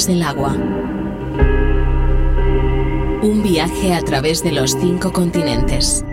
músicas del agua. Un viaje a través de los cinco continentes.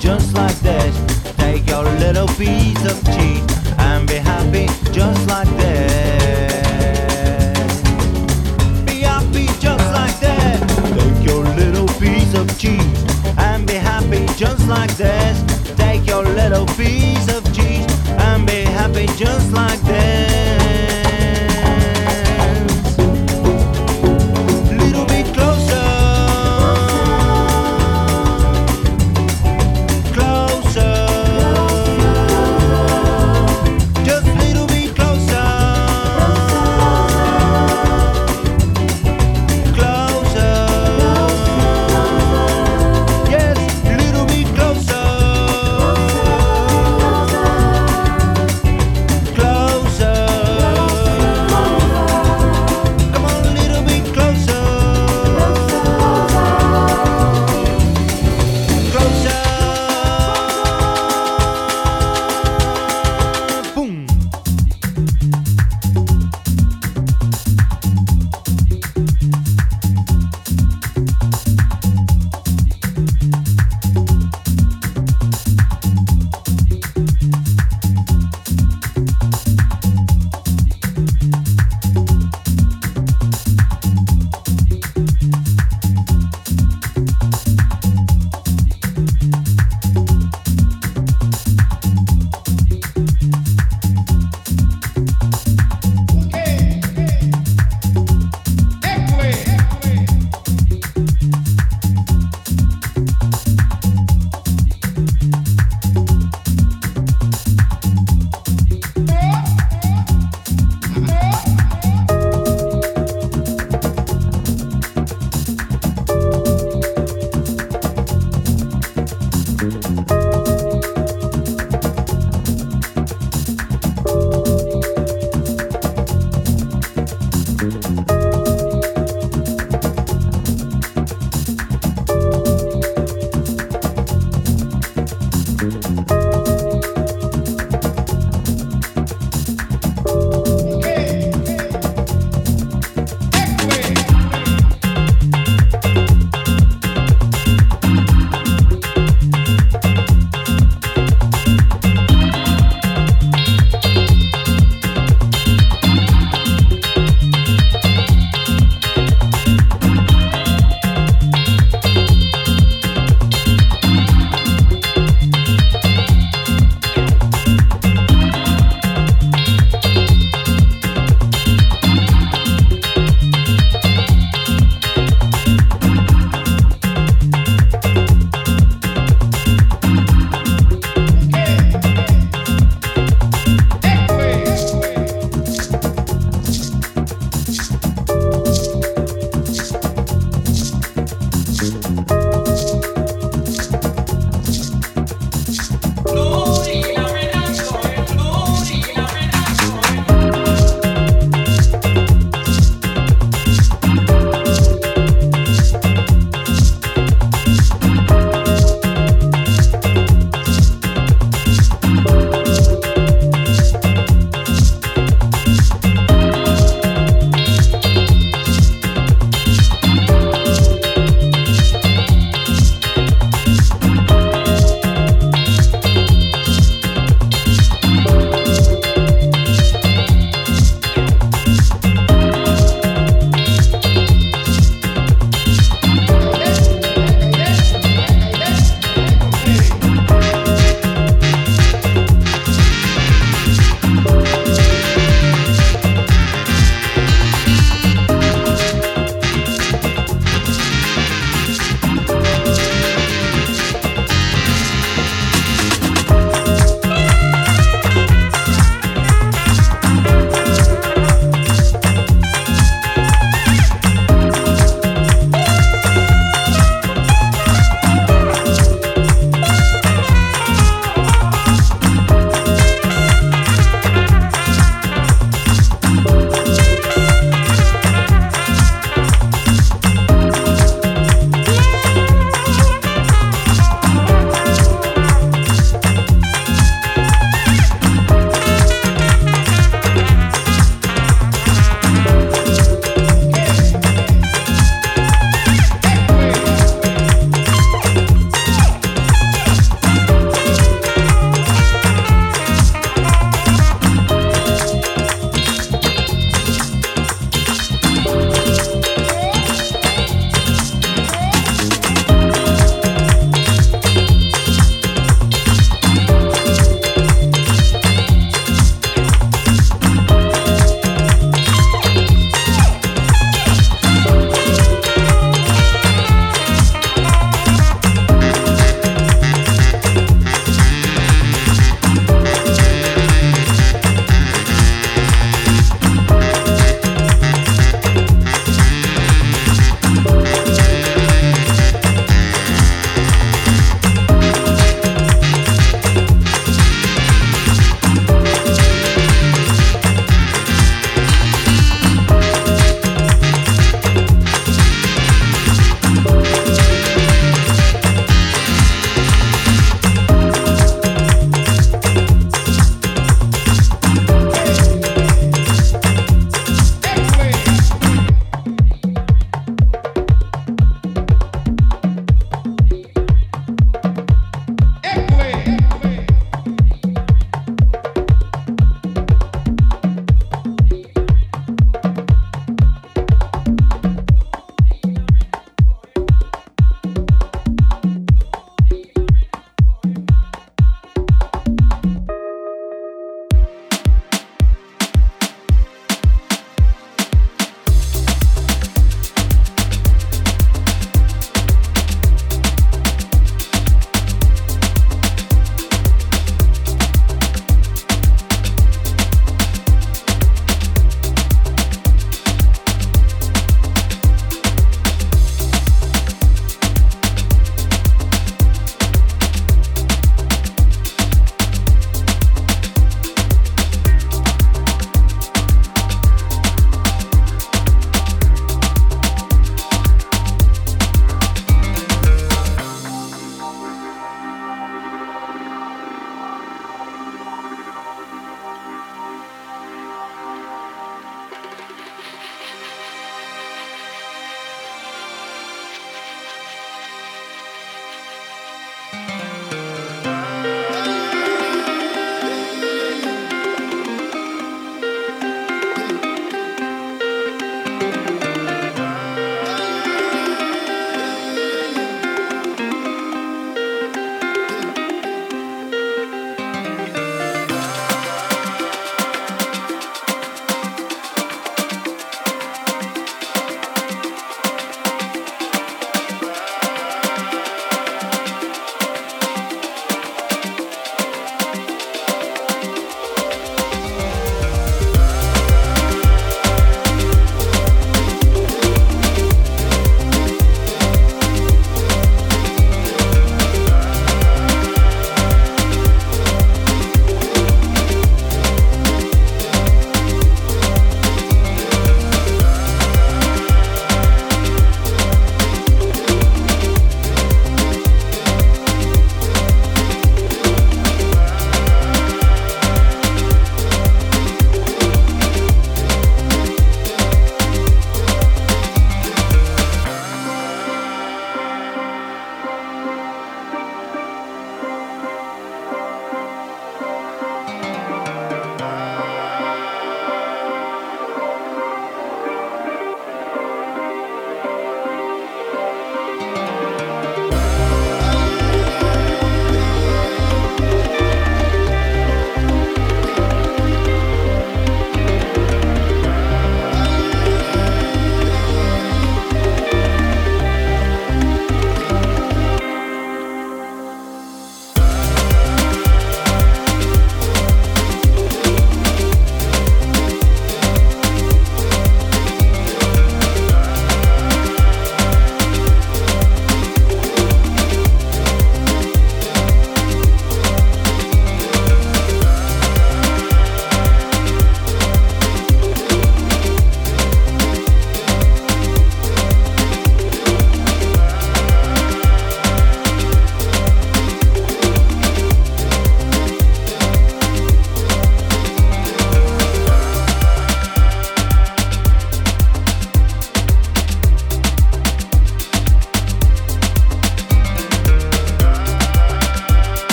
just like this, Take your little piece of cheese and be happy just like this, Be happy just like this, Take your little piece of cheese and be happy just like this, Take your little piece of cheese and be happy just like this.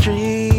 dream.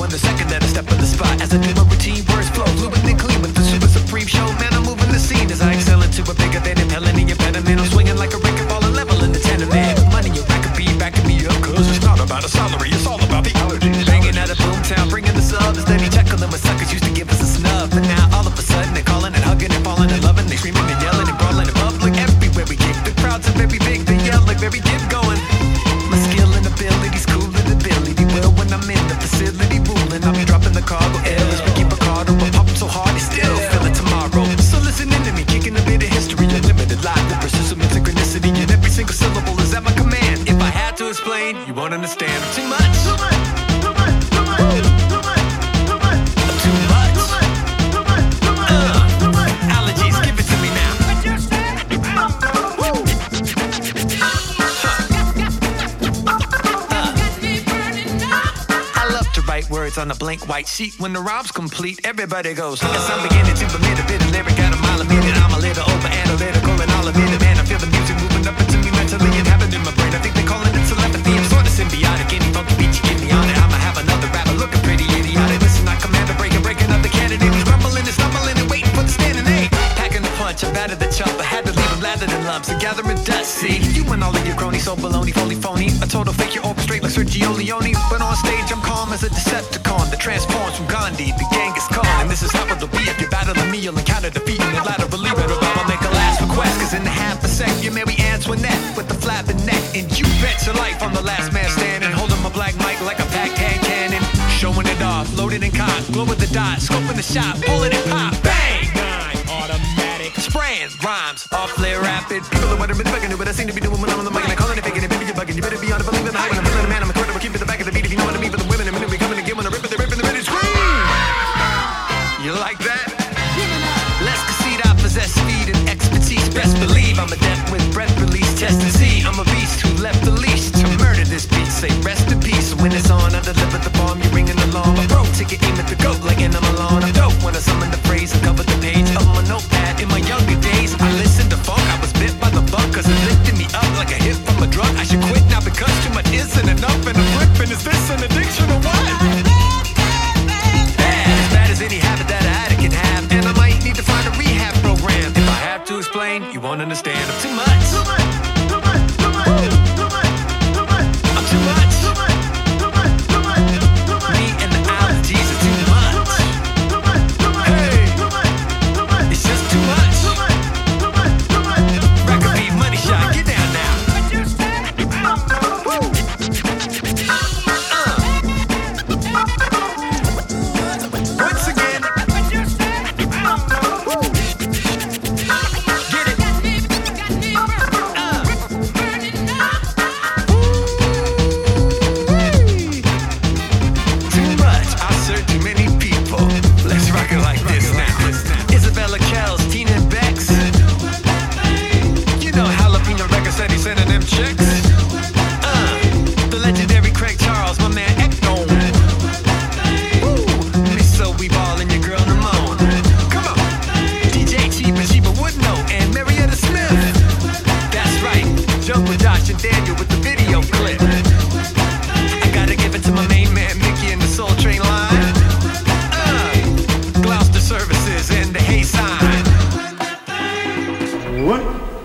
when the second that I step cheap. When the rob's complete, everybody goes. I guess I'm beginning to believe the lyric got a mile a. shop, pull it and pop, bang! Nine automatic sprays rhymes, awfully rapid. People are wondering but I seem to be doing when I'm on the mic, and I call it a fake, and baby, you're bugging. You better be on it, believe in the hype.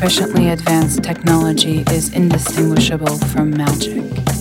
Sufficiently advanced technology is indistinguishable from magic.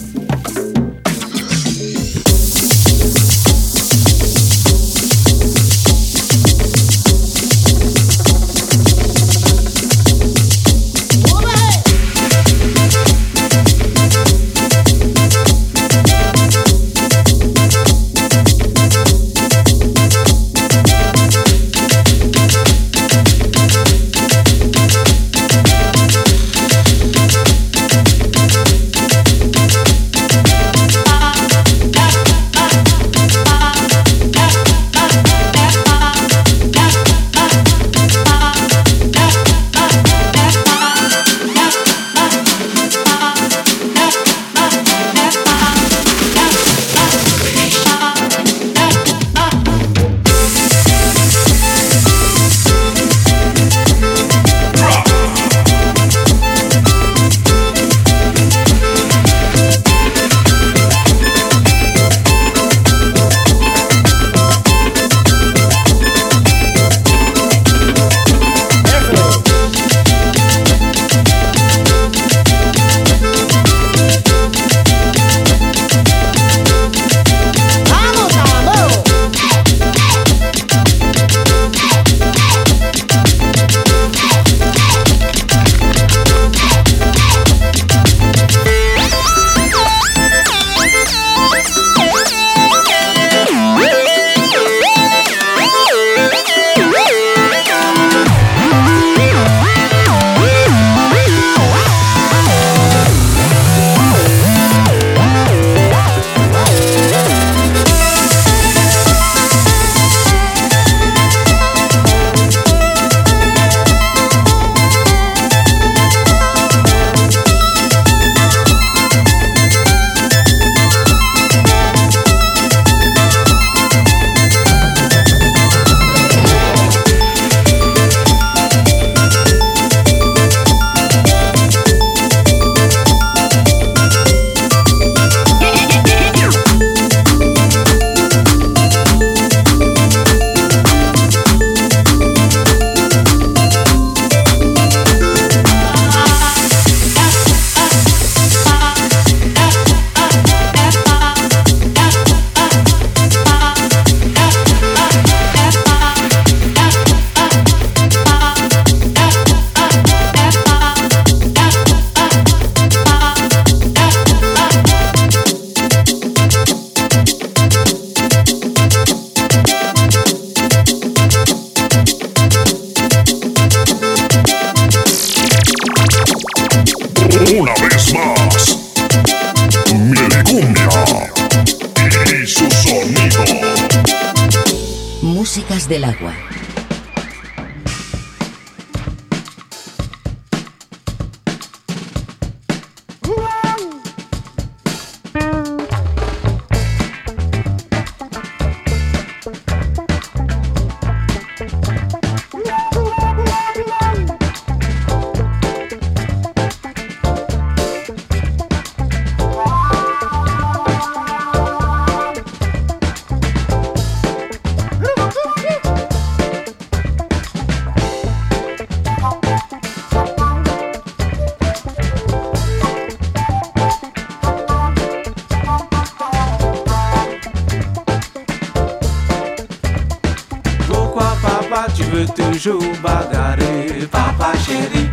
Toujours bagarrer Papa chéri,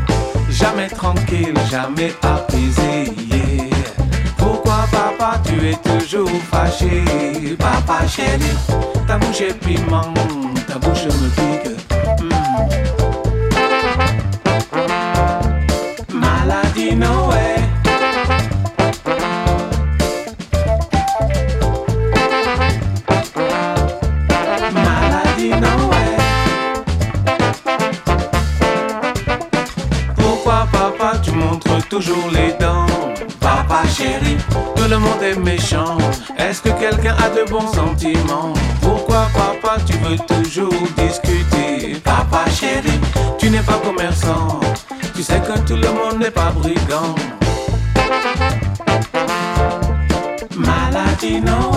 jamais tranquille, jamais apaisé. Pourquoi papa tu es toujours fâché? Papa chéri, ta bouche est piment, ta bouche me pique Est-ce que quelqu'un a de bons sentiments? Pourquoi papa tu veux toujours discuter? Papa chéri, tu n'es pas commerçant. Tu sais que tout le monde n'est pas brigand. Maladie no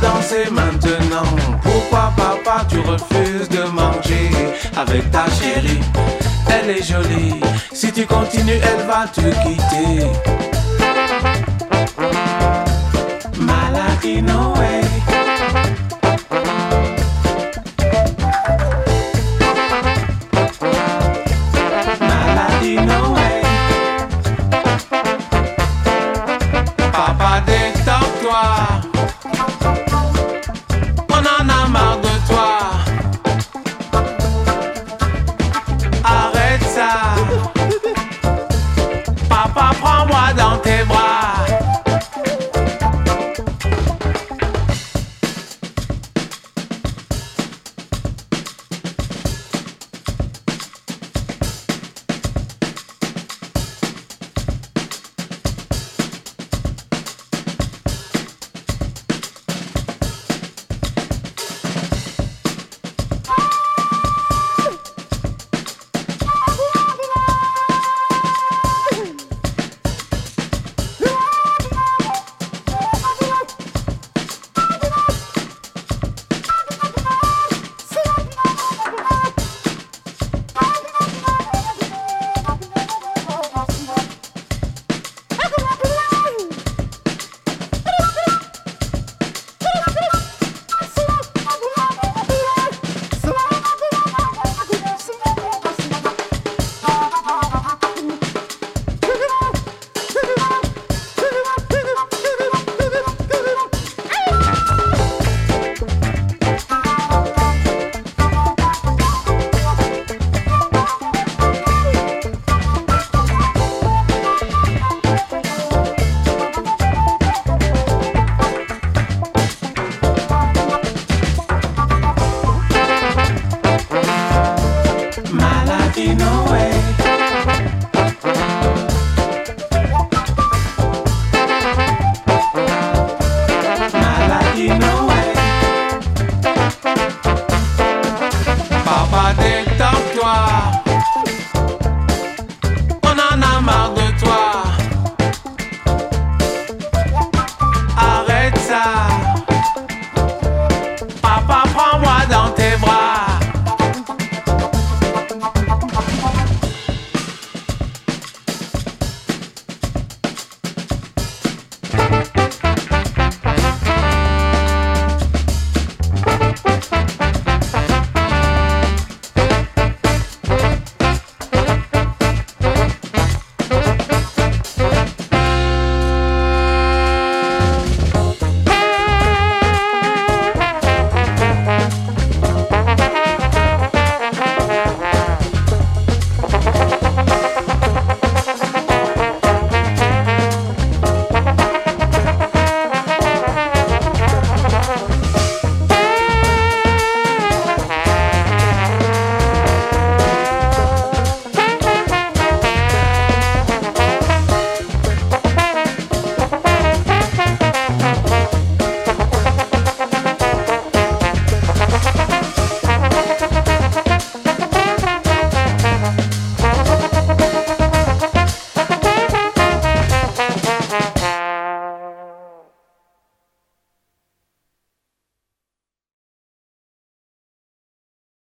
danser maintenant. Pourquoi papa tu refuses de manger avec ta chérie? Elle est jolie, si tu continues elle va te quitter. Maladie no